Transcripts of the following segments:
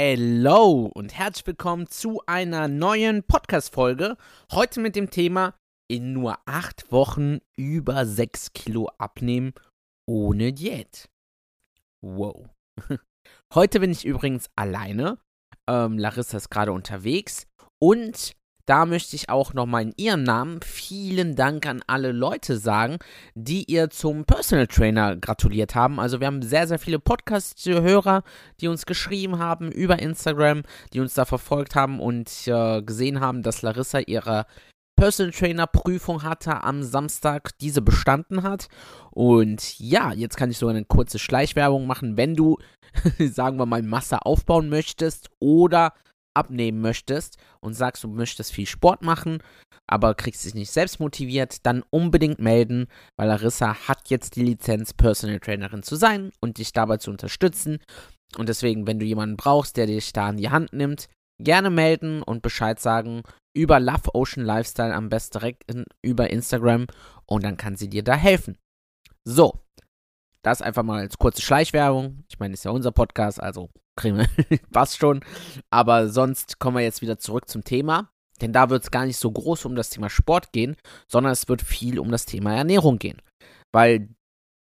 Hello und herzlich willkommen zu einer neuen Podcast-Folge. Heute mit dem Thema in nur acht Wochen über sechs Kilo abnehmen ohne Diät. Wow. Heute bin ich übrigens alleine. Ähm, Larissa ist gerade unterwegs und da möchte ich auch nochmal in ihrem Namen vielen Dank an alle Leute sagen, die ihr zum Personal Trainer gratuliert haben. Also wir haben sehr, sehr viele Podcast-Hörer, die uns geschrieben haben über Instagram, die uns da verfolgt haben und äh, gesehen haben, dass Larissa ihre Personal Trainer Prüfung hatte am Samstag, diese bestanden hat. Und ja, jetzt kann ich sogar eine kurze Schleichwerbung machen, wenn du, sagen wir mal, Masse aufbauen möchtest oder abnehmen möchtest und sagst, du möchtest viel Sport machen, aber kriegst dich nicht selbst motiviert, dann unbedingt melden, weil Larissa hat jetzt die Lizenz, Personal Trainerin zu sein und dich dabei zu unterstützen. Und deswegen, wenn du jemanden brauchst, der dich da an die Hand nimmt, gerne melden und Bescheid sagen über Love Ocean Lifestyle, am besten direkt in, über Instagram und dann kann sie dir da helfen. So, das einfach mal als kurze Schleichwerbung. Ich meine, ist ja unser Podcast, also wir, passt schon. Aber sonst kommen wir jetzt wieder zurück zum Thema. Denn da wird es gar nicht so groß um das Thema Sport gehen, sondern es wird viel um das Thema Ernährung gehen. Weil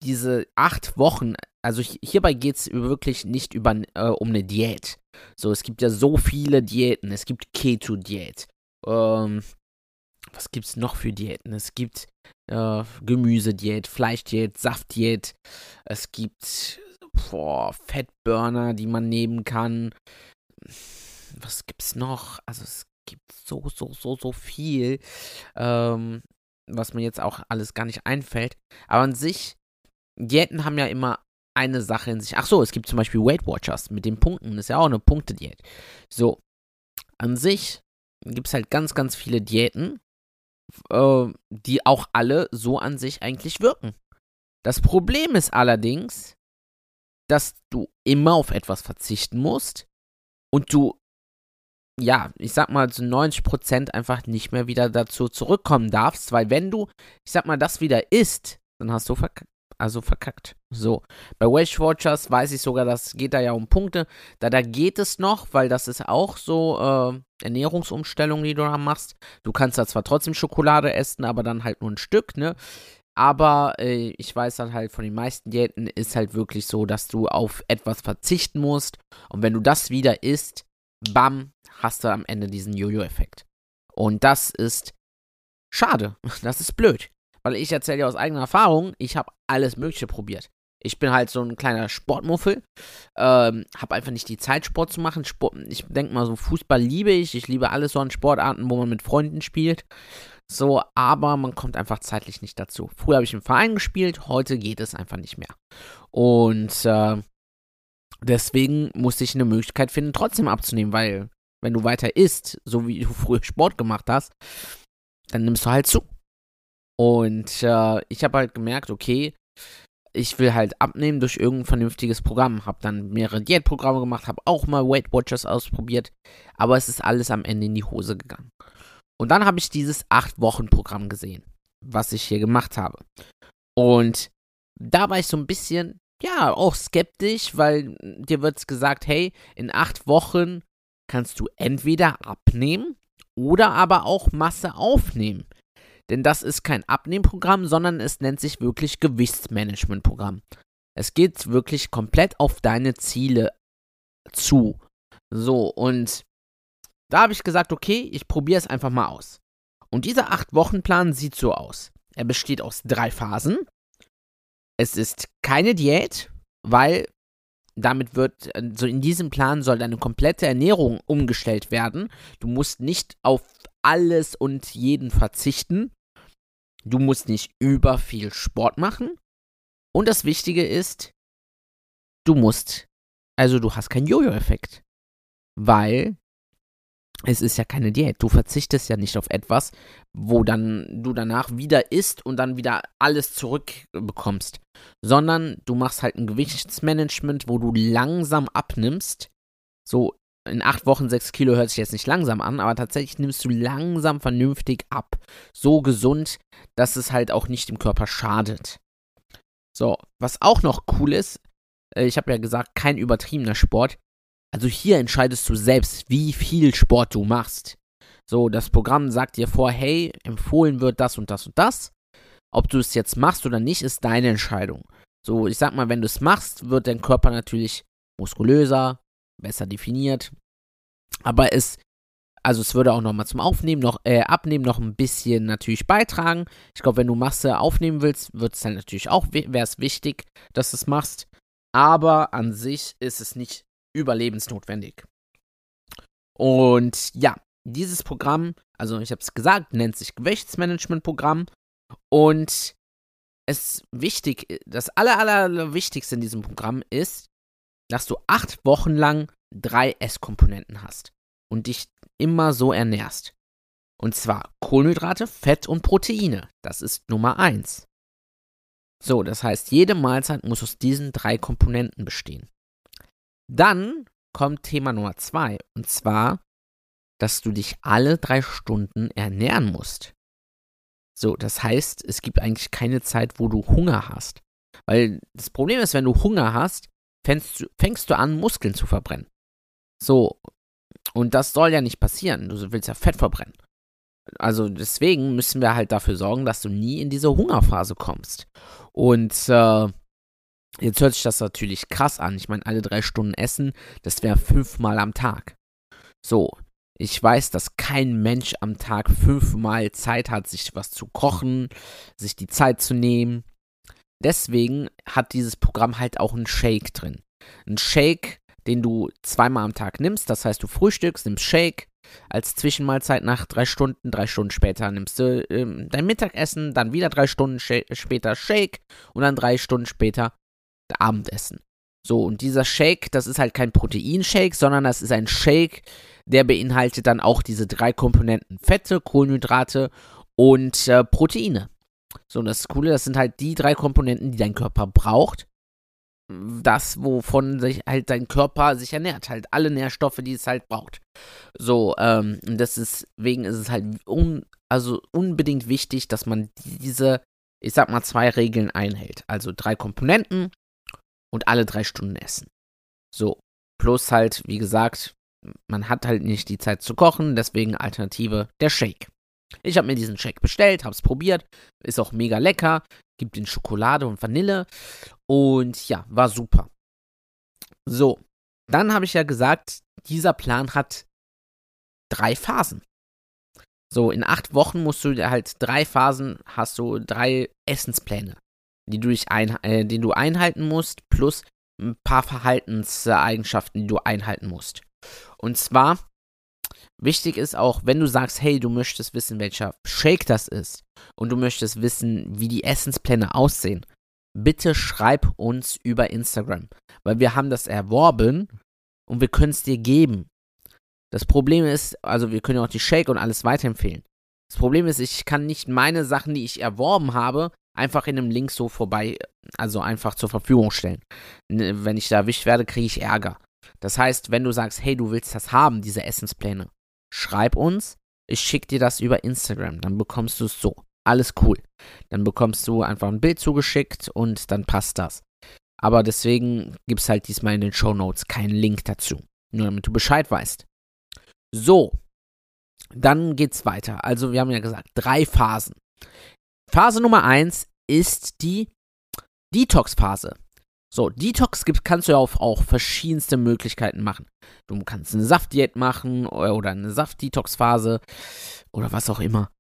diese acht Wochen, also hierbei geht es wirklich nicht über, äh, um eine Diät. So, es gibt ja so viele Diäten. Es gibt Keto-Diät. Ähm, was gibt es noch für Diäten? Es gibt äh, Gemüsediät, Fleischdiät, Saftdiät. Es gibt boah, Fettburner, die man nehmen kann. Was gibt's noch? Also es gibt so, so, so, so viel, ähm, was mir jetzt auch alles gar nicht einfällt. Aber an sich, Diäten haben ja immer eine Sache in sich. Ach so, es gibt zum Beispiel Weight Watchers mit den Punkten. Das ist ja auch eine Punktediät. So, an sich gibt es halt ganz, ganz viele Diäten, äh, die auch alle so an sich eigentlich wirken. Das Problem ist allerdings, dass du immer auf etwas verzichten musst und du, ja, ich sag mal, zu 90% einfach nicht mehr wieder dazu zurückkommen darfst, weil wenn du, ich sag mal, das wieder isst, dann hast du verkackt. Also verkackt. So. Bei Weight Watchers weiß ich sogar, das geht da ja um Punkte. Da, da geht es noch, weil das ist auch so äh, Ernährungsumstellung, die du da machst. Du kannst da zwar trotzdem Schokolade essen, aber dann halt nur ein Stück, ne? Aber äh, ich weiß dann halt von den meisten Diäten ist halt wirklich so, dass du auf etwas verzichten musst. Und wenn du das wieder isst, bam, hast du am Ende diesen Jojo-Effekt. Und das ist schade. Das ist blöd. Weil ich erzähle dir aus eigener Erfahrung, ich habe alles Mögliche probiert. Ich bin halt so ein kleiner Sportmuffel. Ähm, habe einfach nicht die Zeit, Sport zu machen. Sport, ich denke mal, so Fußball liebe ich. Ich liebe alles so an Sportarten, wo man mit Freunden spielt. So, aber man kommt einfach zeitlich nicht dazu. Früher habe ich im Verein gespielt, heute geht es einfach nicht mehr. Und äh, deswegen musste ich eine Möglichkeit finden, trotzdem abzunehmen, weil wenn du weiter isst, so wie du früher Sport gemacht hast, dann nimmst du halt zu. Und äh, ich habe halt gemerkt, okay, ich will halt abnehmen durch irgendein vernünftiges Programm. Habe dann mehrere Diätprogramme gemacht, habe auch mal Weight Watchers ausprobiert, aber es ist alles am Ende in die Hose gegangen. Und dann habe ich dieses 8-Wochen-Programm gesehen, was ich hier gemacht habe. Und da war ich so ein bisschen, ja, auch skeptisch, weil dir wird gesagt, hey, in 8 Wochen kannst du entweder abnehmen oder aber auch Masse aufnehmen. Denn das ist kein Abnehmprogramm, sondern es nennt sich wirklich Gewichtsmanagementprogramm. Es geht wirklich komplett auf deine Ziele zu. So, und da habe ich gesagt, okay, ich probiere es einfach mal aus. Und dieser 8-Wochen-Plan sieht so aus. Er besteht aus drei Phasen. Es ist keine Diät, weil damit wird, also in diesem Plan soll deine komplette Ernährung umgestellt werden. Du musst nicht auf alles und jeden verzichten, du musst nicht über viel Sport machen. Und das Wichtige ist, du musst, also du hast keinen Jojo-Effekt. Weil es ist ja keine Diät. Du verzichtest ja nicht auf etwas, wo dann du danach wieder isst und dann wieder alles zurückbekommst. Sondern du machst halt ein Gewichtsmanagement, wo du langsam abnimmst. So in acht Wochen sechs Kilo hört sich jetzt nicht langsam an, aber tatsächlich nimmst du langsam vernünftig ab. So gesund, dass es halt auch nicht dem Körper schadet. So, was auch noch cool ist, äh, ich habe ja gesagt, kein übertriebener Sport. Also hier entscheidest du selbst, wie viel Sport du machst. So, das Programm sagt dir vor, hey, empfohlen wird das und das und das. Ob du es jetzt machst oder nicht, ist deine Entscheidung. So, ich sag mal, wenn du es machst, wird dein Körper natürlich muskulöser, besser definiert. Aber es, also es würde auch nochmal zum Aufnehmen, noch, äh, Abnehmen noch ein bisschen natürlich beitragen. Ich glaube, wenn du Masse aufnehmen willst, wird es dann natürlich auch, wäre es wichtig, dass du es machst. Aber an sich ist es nicht überlebensnotwendig. Und ja, dieses Programm, also ich habe es gesagt, nennt sich Gewichtsmanagement-Programm. Und es wichtig, das aller, aller in diesem Programm ist, dass du acht Wochen lang drei Esskomponenten hast und dich immer so ernährst. Und zwar Kohlenhydrate, Fett und Proteine. Das ist Nummer eins. So, das heißt, jede Mahlzeit muss aus diesen drei Komponenten bestehen. Dann kommt Thema Nummer zwei, und zwar, dass du dich alle drei Stunden ernähren musst. So, das heißt, es gibt eigentlich keine Zeit, wo du Hunger hast. Weil das Problem ist, wenn du Hunger hast, fängst du, fängst du an, Muskeln zu verbrennen. So, und das soll ja nicht passieren. Du willst ja Fett verbrennen. Also deswegen müssen wir halt dafür sorgen, dass du nie in diese Hungerphase kommst. Und äh, jetzt hört sich das natürlich krass an. Ich meine, alle drei Stunden essen, das wäre fünfmal am Tag. So, ich weiß, dass kein Mensch am Tag fünfmal Zeit hat, sich was zu kochen, sich die Zeit zu nehmen. Deswegen hat dieses Programm halt auch einen Shake drin. Ein Shake, den du zweimal am Tag nimmst. Das heißt, du frühstückst, nimmst Shake als Zwischenmahlzeit nach drei Stunden. Drei Stunden später nimmst du äh, dein Mittagessen, dann wieder drei Stunden später Shake und dann drei Stunden später Abendessen. So, und dieser Shake, das ist halt kein Proteinshake, sondern das ist ein Shake, der beinhaltet dann auch diese drei Komponenten Fette, Kohlenhydrate und äh, Proteine. So, und das Coole, das sind halt die drei Komponenten, die dein Körper braucht. Das, wovon sich halt dein Körper sich ernährt, halt alle Nährstoffe, die es halt braucht. So, ähm, das ist, deswegen ist es halt un, also unbedingt wichtig, dass man diese, ich sag mal, zwei Regeln einhält. Also drei Komponenten und alle drei Stunden essen. So, plus halt, wie gesagt, man hat halt nicht die Zeit zu kochen, deswegen Alternative der Shake. Ich habe mir diesen Shake bestellt, habe es probiert, ist auch mega lecker, gibt den Schokolade und Vanille und ja, war super. So, dann habe ich ja gesagt, dieser Plan hat drei Phasen. So, in acht Wochen musst du halt drei Phasen, hast du drei Essenspläne, die du, dich ein, äh, die du einhalten musst, plus ein paar Verhaltenseigenschaften, die du einhalten musst. Und zwar, wichtig ist auch, wenn du sagst, hey, du möchtest wissen, welcher Shake das ist und du möchtest wissen, wie die Essenspläne aussehen, bitte schreib uns über Instagram, weil wir haben das erworben und wir können es dir geben. Das Problem ist, also wir können ja auch die Shake und alles weiterempfehlen. Das Problem ist, ich kann nicht meine Sachen, die ich erworben habe, einfach in einem Link so vorbei, also einfach zur Verfügung stellen. Wenn ich da erwischt werde, kriege ich Ärger. Das heißt, wenn du sagst, hey, du willst das haben, diese Essenspläne, schreib uns, ich schicke dir das über Instagram, dann bekommst du es so. Alles cool. Dann bekommst du einfach ein Bild zugeschickt und dann passt das. Aber deswegen gibt es halt diesmal in den Show Notes keinen Link dazu. Nur damit du Bescheid weißt. So, dann geht's weiter. Also, wir haben ja gesagt, drei Phasen. Phase Nummer eins ist die Detox-Phase. So, Detox gibt, kannst du ja auf auch verschiedenste Möglichkeiten machen. Du kannst eine Saftdiät machen oder eine Saft-Detox-Phase oder was auch immer.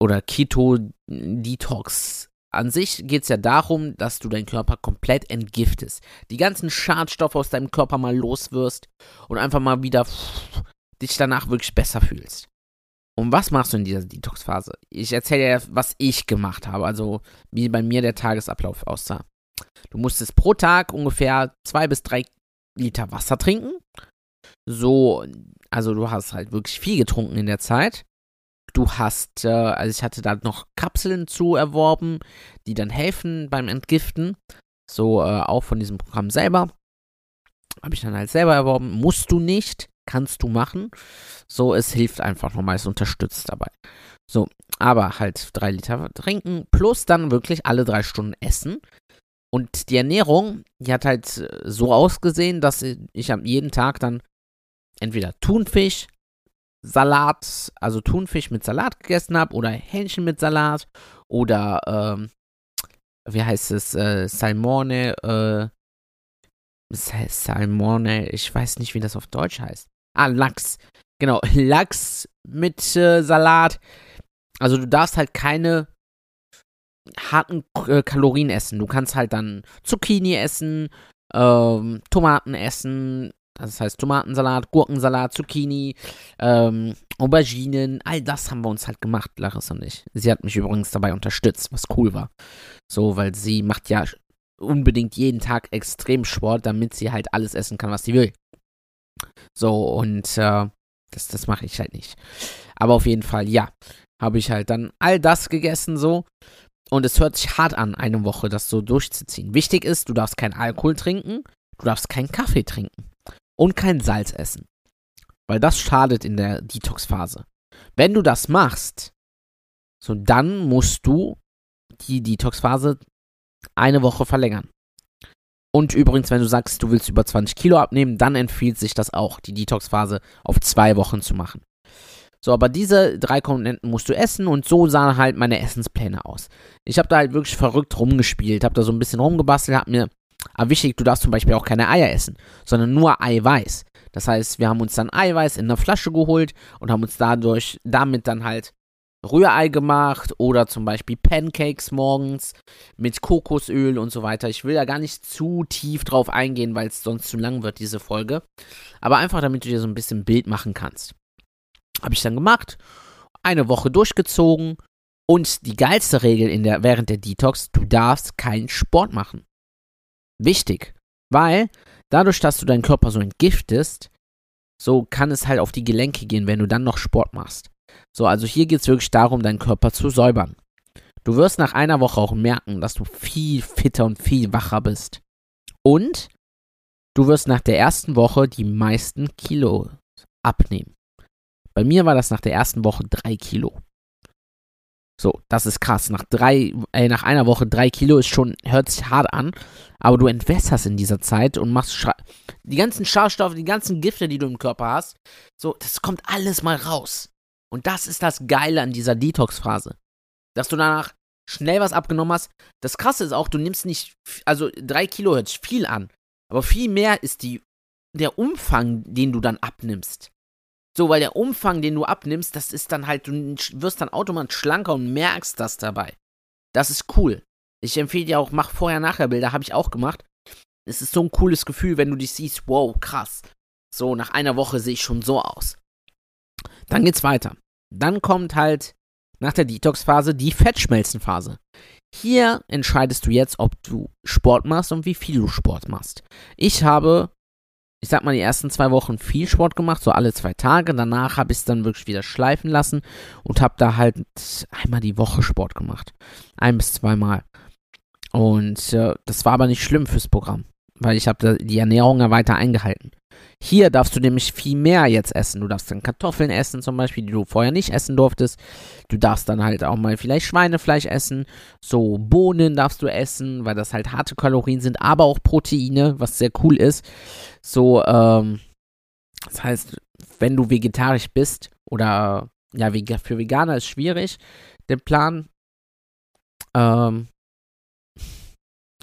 Oder Keto-Detox. An sich geht es ja darum, dass du deinen Körper komplett entgiftest. Die ganzen Schadstoffe aus deinem Körper mal loswirst und einfach mal wieder dich danach wirklich besser fühlst. Und was machst du in dieser Detox-Phase? Ich erzähle dir, was ich gemacht habe, also wie bei mir der Tagesablauf aussah. Du musstest pro Tag ungefähr zwei bis drei Liter Wasser trinken. So, also du hast halt wirklich viel getrunken in der Zeit. Du hast, äh, also ich hatte da noch Kapseln zu erworben, die dann helfen beim Entgiften. So, äh, auch von diesem Programm selber. Habe ich dann halt selber erworben. Musst du nicht, kannst du machen. So, es hilft einfach nochmal, es unterstützt dabei. So, aber halt drei Liter trinken, plus dann wirklich alle drei Stunden essen. Und die Ernährung, die hat halt so ausgesehen, dass ich jeden Tag dann entweder Thunfisch, Salat, also Thunfisch mit Salat gegessen habe oder Hähnchen mit Salat oder, ähm, wie heißt es, äh, Salmone, äh, Salmone, ich weiß nicht, wie das auf Deutsch heißt. Ah, Lachs. Genau, Lachs mit äh, Salat. Also du darfst halt keine harten äh, Kalorien essen. Du kannst halt dann Zucchini essen, ähm, Tomaten essen, das heißt Tomatensalat, Gurkensalat, Zucchini, ähm, Auberginen, all das haben wir uns halt gemacht, Larissa und ich. Sie hat mich übrigens dabei unterstützt, was cool war. So, weil sie macht ja unbedingt jeden Tag extrem Sport, damit sie halt alles essen kann, was sie will. So, und äh, das, das mache ich halt nicht. Aber auf jeden Fall, ja, habe ich halt dann all das gegessen so. Und es hört sich hart an, eine Woche das so durchzuziehen. Wichtig ist, du darfst keinen Alkohol trinken, du darfst keinen Kaffee trinken und kein Salz essen. Weil das schadet in der Detox-Phase. Wenn du das machst, so dann musst du die Detox-Phase eine Woche verlängern. Und übrigens, wenn du sagst, du willst über 20 Kilo abnehmen, dann empfiehlt sich das auch, die Detox-Phase auf zwei Wochen zu machen. So, aber diese drei Komponenten musst du essen und so sahen halt meine Essenspläne aus. Ich habe da halt wirklich verrückt rumgespielt, habe da so ein bisschen rumgebastelt, habe mir aber wichtig, du darfst zum Beispiel auch keine Eier essen, sondern nur Eiweiß. Das heißt, wir haben uns dann Eiweiß in einer Flasche geholt und haben uns dadurch, damit dann halt Rührei gemacht oder zum Beispiel Pancakes morgens mit Kokosöl und so weiter. Ich will da gar nicht zu tief drauf eingehen, weil es sonst zu lang wird, diese Folge. Aber einfach, damit du dir so ein bisschen Bild machen kannst. Habe ich dann gemacht, eine Woche durchgezogen und die geilste Regel in der, während der Detox, du darfst keinen Sport machen wichtig, weil dadurch, dass du deinen Körper so entgiftest, so kann es halt auf die Gelenke gehen, wenn du dann noch Sport machst. So, also hier geht es wirklich darum, deinen Körper zu säubern. Du wirst nach einer Woche auch merken, dass du viel fitter und viel wacher bist. Und du wirst nach der ersten Woche die meisten Kilo abnehmen. Bei mir war das nach der ersten Woche drei Kilo. So, das ist krass. Nach drei, äh, nach einer Woche drei Kilo ist schon, hört sich hart an, aber du entwässerst in dieser Zeit und machst Schra die ganzen Schadstoffe, die ganzen Gifte, die du im Körper hast, so, das kommt alles mal raus. Und das ist das Geile an dieser Detox-Phase. Dass du danach schnell was abgenommen hast. Das Krasse ist auch, du nimmst nicht, also drei Kilo hört sich viel an, aber viel mehr ist die, der Umfang, den du dann abnimmst. So, weil der Umfang, den du abnimmst, das ist dann halt, du wirst dann automatisch schlanker und merkst das dabei. Das ist cool. Ich empfehle dir auch, mach Vorher-Nachher-Bilder, habe ich auch gemacht. Es ist so ein cooles Gefühl, wenn du dich siehst, wow, krass. So, nach einer Woche sehe ich schon so aus. Dann geht's weiter. Dann kommt halt nach der Detox-Phase die Fettschmelzenphase. Hier entscheidest du jetzt, ob du Sport machst und wie viel du Sport machst. Ich habe ich sag mal, die ersten zwei Wochen viel Sport gemacht, so alle zwei Tage. Danach habe ich es dann wirklich wieder schleifen lassen und habe da halt einmal die Woche Sport gemacht. Ein bis zweimal. Und äh, das war aber nicht schlimm fürs Programm, weil ich habe die Ernährung ja weiter eingehalten. Hier darfst du nämlich viel mehr jetzt essen. Du darfst dann Kartoffeln essen, zum Beispiel, die du vorher nicht essen durftest. Du darfst dann halt auch mal vielleicht Schweinefleisch essen. So Bohnen darfst du essen, weil das halt harte Kalorien sind, aber auch Proteine, was sehr cool ist. So, ähm, das heißt, wenn du vegetarisch bist oder ja, für Veganer ist schwierig, den Plan ähm,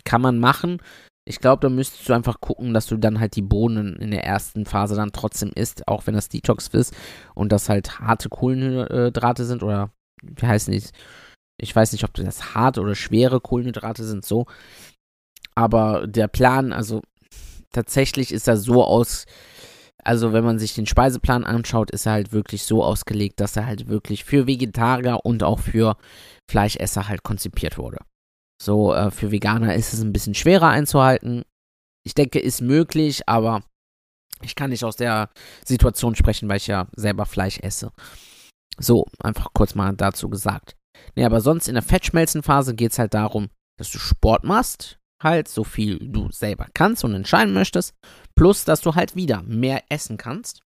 kann man machen. Ich glaube, da müsstest du einfach gucken, dass du dann halt die Bohnen in der ersten Phase dann trotzdem isst, auch wenn das Detox ist und das halt harte Kohlenhydrate sind oder wie heißen die? Ich weiß nicht, ob das harte oder schwere Kohlenhydrate sind, so. Aber der Plan, also tatsächlich ist er so aus, Also, wenn man sich den Speiseplan anschaut, ist er halt wirklich so ausgelegt, dass er halt wirklich für Vegetarier und auch für Fleischesser halt konzipiert wurde. So, äh, für Veganer ist es ein bisschen schwerer einzuhalten. Ich denke, ist möglich, aber ich kann nicht aus der Situation sprechen, weil ich ja selber Fleisch esse. So, einfach kurz mal dazu gesagt. Nee, aber sonst in der Fettschmelzenphase geht es halt darum, dass du Sport machst, halt so viel du selber kannst und entscheiden möchtest, plus dass du halt wieder mehr essen kannst,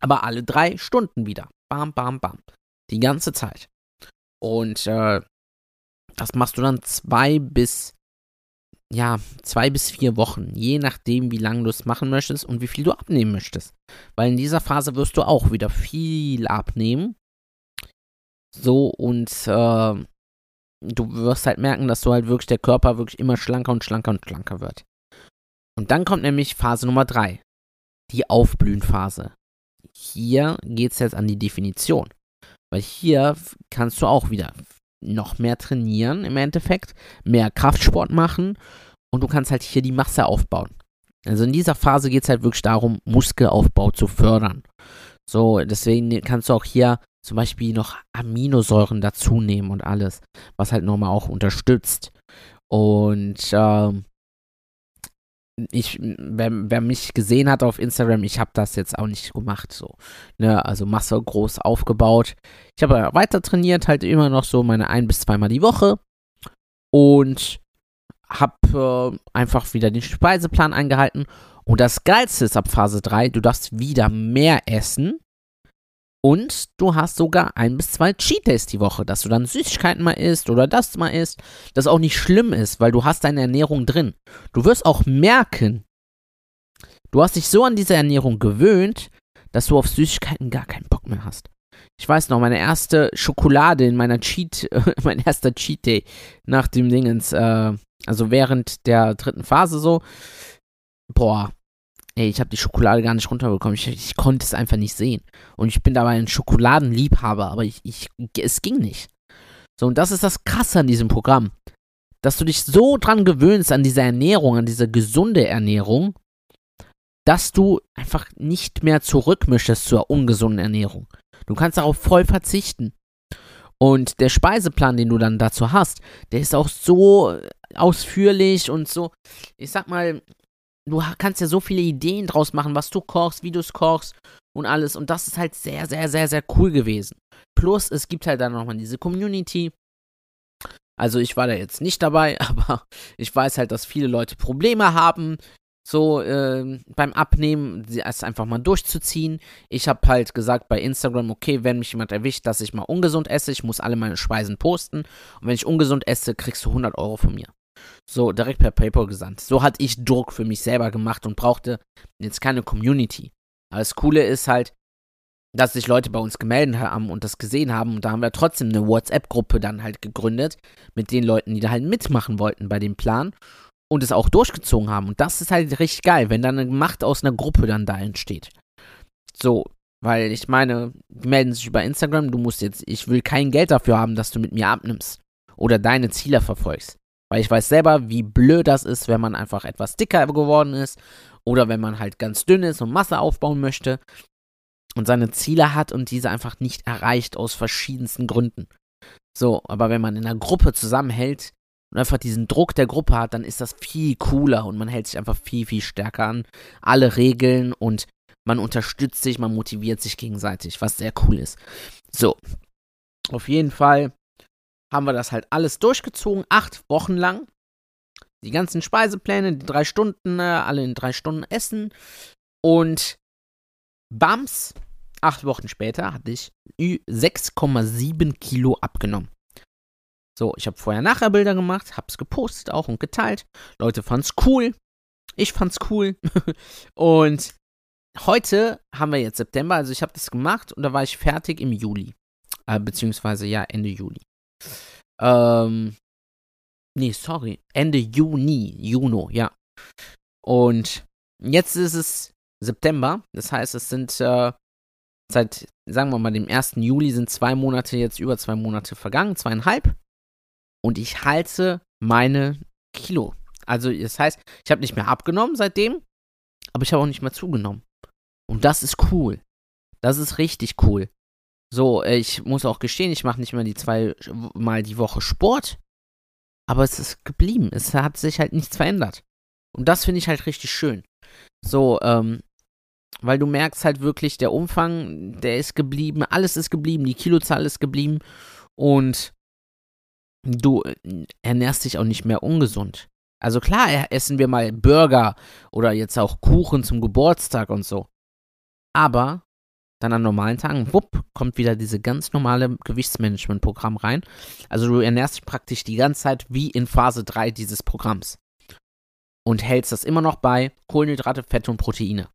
aber alle drei Stunden wieder. Bam, bam, bam. Die ganze Zeit. Und äh, das machst du dann zwei bis ja, zwei bis vier Wochen, je nachdem, wie lange du es machen möchtest und wie viel du abnehmen möchtest. Weil in dieser Phase wirst du auch wieder viel abnehmen. So, und äh, du wirst halt merken, dass du halt wirklich der Körper wirklich immer schlanker und schlanker und schlanker wird. Und dann kommt nämlich Phase Nummer drei, die Aufblühenphase. Hier geht es jetzt an die Definition. Weil hier kannst du auch wieder noch mehr trainieren im Endeffekt, mehr Kraftsport machen und du kannst halt hier die Masse aufbauen. Also in dieser Phase geht es halt wirklich darum, Muskelaufbau zu fördern. So, deswegen kannst du auch hier zum Beispiel noch Aminosäuren dazu nehmen und alles, was halt nochmal auch unterstützt. Und ähm, ich, wer, wer, mich gesehen hat auf Instagram, ich habe das jetzt auch nicht gemacht, so. Ne, also Masse groß aufgebaut. Ich habe weiter trainiert, halt immer noch so meine ein bis zweimal die Woche. Und habe äh, einfach wieder den Speiseplan eingehalten. Und das Geilste ist ab Phase 3, du darfst wieder mehr essen. Und du hast sogar ein bis zwei Cheat Days die Woche, dass du dann Süßigkeiten mal isst oder das mal isst, das auch nicht schlimm ist, weil du hast deine Ernährung drin. Du wirst auch merken, du hast dich so an diese Ernährung gewöhnt, dass du auf Süßigkeiten gar keinen Bock mehr hast. Ich weiß noch, meine erste Schokolade in meiner Cheat, mein erster Cheat Day nach dem Dingens, äh, also während der dritten Phase so, boah, ey, ich habe die Schokolade gar nicht runterbekommen. Ich, ich, konnte es einfach nicht sehen. Und ich bin dabei ein Schokoladenliebhaber, aber ich, ich, es ging nicht. So, und das ist das Krasse an diesem Programm. Dass du dich so dran gewöhnst an diese Ernährung, an diese gesunde Ernährung, dass du einfach nicht mehr zurück möchtest zur ungesunden Ernährung. Du kannst darauf voll verzichten. Und der Speiseplan, den du dann dazu hast, der ist auch so ausführlich und so, ich sag mal, du kannst ja so viele Ideen draus machen, was du kochst, wie du es kochst und alles. Und das ist halt sehr, sehr, sehr, sehr cool gewesen. Plus, es gibt halt dann nochmal diese Community. Also ich war da jetzt nicht dabei, aber ich weiß halt, dass viele Leute Probleme haben, so äh, beim Abnehmen, es einfach mal durchzuziehen. Ich habe halt gesagt bei Instagram, okay, wenn mich jemand erwischt, dass ich mal ungesund esse, ich muss alle meine Speisen posten. Und wenn ich ungesund esse, kriegst du 100 Euro von mir. So, direkt per PayPal gesandt. So hatte ich Druck für mich selber gemacht und brauchte jetzt keine Community. Aber das Coole ist halt, dass sich Leute bei uns gemeldet haben und das gesehen haben. Und da haben wir trotzdem eine WhatsApp-Gruppe dann halt gegründet mit den Leuten, die da halt mitmachen wollten bei dem Plan und es auch durchgezogen haben. Und das ist halt richtig geil, wenn dann eine Macht aus einer Gruppe dann da entsteht. So, weil ich meine, die melden sich über Instagram, du musst jetzt, ich will kein Geld dafür haben, dass du mit mir abnimmst oder deine Ziele verfolgst. Weil ich weiß selber, wie blöd das ist, wenn man einfach etwas dicker geworden ist oder wenn man halt ganz dünn ist und Masse aufbauen möchte und seine Ziele hat und diese einfach nicht erreicht aus verschiedensten Gründen. So, aber wenn man in einer Gruppe zusammenhält und einfach diesen Druck der Gruppe hat, dann ist das viel cooler und man hält sich einfach viel, viel stärker an alle Regeln und man unterstützt sich, man motiviert sich gegenseitig, was sehr cool ist. So, auf jeden Fall haben wir das halt alles durchgezogen, acht Wochen lang. Die ganzen Speisepläne, die drei Stunden, äh, alle in drei Stunden essen. Und Bams, acht Wochen später hatte ich 6,7 Kilo abgenommen. So, ich habe vorher nachher Bilder gemacht, hab's gepostet auch und geteilt. Leute fanden's cool. Ich fand's cool. und heute haben wir jetzt September, also ich habe das gemacht und da war ich fertig im Juli. Äh, beziehungsweise ja, Ende Juli. Ähm, nee, sorry. Ende Juni. Juno, ja. Und jetzt ist es September. Das heißt, es sind äh, seit, sagen wir mal, dem 1. Juli sind zwei Monate, jetzt über zwei Monate vergangen, zweieinhalb. Und ich halte meine Kilo. Also, das heißt, ich habe nicht mehr abgenommen seitdem, aber ich habe auch nicht mehr zugenommen. Und das ist cool. Das ist richtig cool. So, ich muss auch gestehen, ich mache nicht mehr die zwei Mal die Woche Sport. Aber es ist geblieben. Es hat sich halt nichts verändert. Und das finde ich halt richtig schön. So, ähm, weil du merkst halt wirklich, der Umfang, der ist geblieben, alles ist geblieben, die Kilozahl ist geblieben und du äh, ernährst dich auch nicht mehr ungesund. Also klar, essen wir mal Burger oder jetzt auch Kuchen zum Geburtstag und so. Aber dann an normalen Tagen, wupp, kommt wieder diese ganz normale Gewichtsmanagement-Programm rein. Also du ernährst dich praktisch die ganze Zeit wie in Phase 3 dieses Programms. Und hältst das immer noch bei Kohlenhydrate, Fette und Proteine.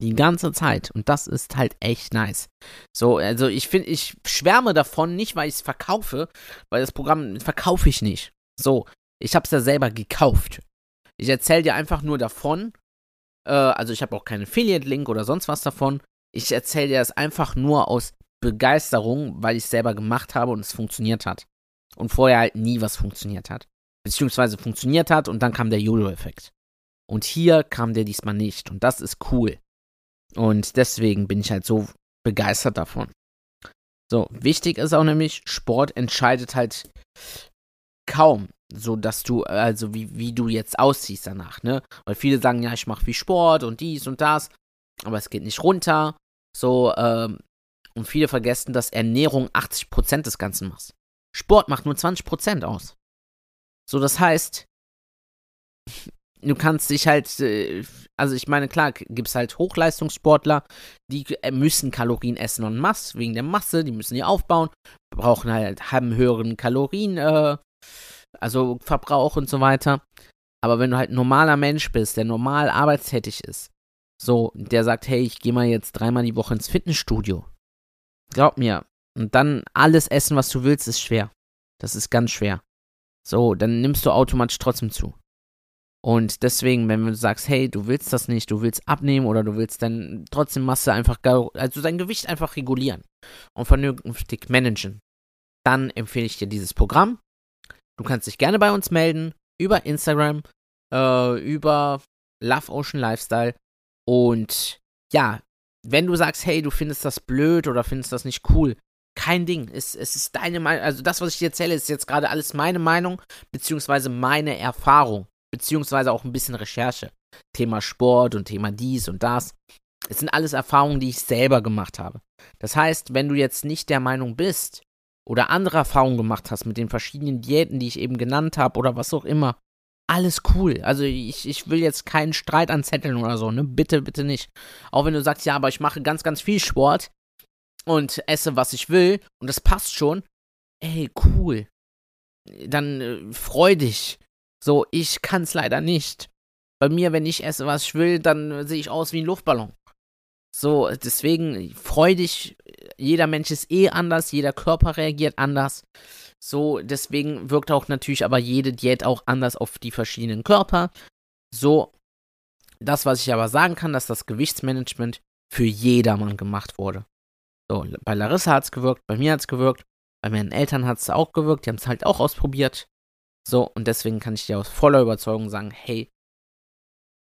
Die ganze Zeit. Und das ist halt echt nice. So, also ich finde, ich schwärme davon, nicht weil ich es verkaufe, weil das Programm verkaufe ich nicht. So, ich habe es ja selber gekauft. Ich erzähle dir einfach nur davon. Äh, also ich habe auch keinen Affiliate-Link oder sonst was davon. Ich erzähle dir das einfach nur aus Begeisterung, weil ich es selber gemacht habe und es funktioniert hat. Und vorher halt nie was funktioniert hat. Beziehungsweise funktioniert hat und dann kam der Jojo-Effekt. Und hier kam der diesmal nicht. Und das ist cool. Und deswegen bin ich halt so begeistert davon. So, wichtig ist auch nämlich, Sport entscheidet halt kaum, so dass du, also wie, wie du jetzt aussiehst danach, ne? Weil viele sagen, ja, ich mache viel Sport und dies und das, aber es geht nicht runter. So, ähm, und viele vergessen, dass Ernährung 80% des Ganzen macht. Sport macht nur 20% aus. So, das heißt, du kannst dich halt, äh, also ich meine, klar, gibt es halt Hochleistungssportler, die äh, müssen Kalorien essen und Masse, wegen der Masse, die müssen die aufbauen, brauchen halt, haben höheren Kalorien, äh, also Verbrauch und so weiter. Aber wenn du halt ein normaler Mensch bist, der normal arbeitstätig ist, so, der sagt, hey, ich gehe mal jetzt dreimal die Woche ins Fitnessstudio. Glaub mir. Und dann alles essen, was du willst, ist schwer. Das ist ganz schwer. So, dann nimmst du automatisch trotzdem zu. Und deswegen, wenn du sagst, hey, du willst das nicht, du willst abnehmen oder du willst dann trotzdem Masse einfach, also dein Gewicht einfach regulieren und vernünftig managen, dann empfehle ich dir dieses Programm. Du kannst dich gerne bei uns melden über Instagram, äh, über Love Ocean Lifestyle und ja, wenn du sagst, hey, du findest das blöd oder findest das nicht cool, kein Ding. Es, es ist deine Meinung. Also das, was ich dir erzähle, ist jetzt gerade alles meine Meinung, beziehungsweise meine Erfahrung beziehungsweise auch ein bisschen Recherche. Thema Sport und Thema dies und das. Es sind alles Erfahrungen, die ich selber gemacht habe. Das heißt, wenn du jetzt nicht der Meinung bist oder andere Erfahrungen gemacht hast mit den verschiedenen Diäten, die ich eben genannt habe oder was auch immer, alles cool. Also ich, ich will jetzt keinen Streit anzetteln oder so, ne? Bitte, bitte nicht. Auch wenn du sagst, ja, aber ich mache ganz, ganz viel Sport und esse, was ich will und das passt schon. Ey, cool. Dann äh, freu dich. So, ich kann es leider nicht. Bei mir, wenn ich esse, was ich will, dann sehe ich aus wie ein Luftballon. So, deswegen freu dich. Jeder Mensch ist eh anders, jeder Körper reagiert anders. So, deswegen wirkt auch natürlich aber jede Diät auch anders auf die verschiedenen Körper. So, das, was ich aber sagen kann, dass das Gewichtsmanagement für jedermann gemacht wurde. So, bei Larissa hat es gewirkt, bei mir hat es gewirkt, bei meinen Eltern hat es auch gewirkt, die haben es halt auch ausprobiert. So, und deswegen kann ich dir aus voller Überzeugung sagen, hey,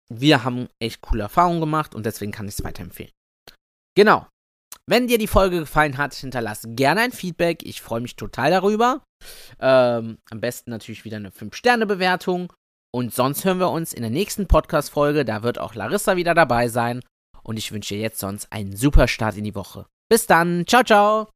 wir haben echt coole Erfahrungen gemacht und deswegen kann ich es weiterempfehlen. Genau. Wenn dir die Folge gefallen hat, hinterlass gerne ein Feedback. Ich freue mich total darüber. Ähm, am besten natürlich wieder eine 5-Sterne-Bewertung. Und sonst hören wir uns in der nächsten Podcast-Folge. Da wird auch Larissa wieder dabei sein. Und ich wünsche dir jetzt sonst einen super Start in die Woche. Bis dann. Ciao, ciao.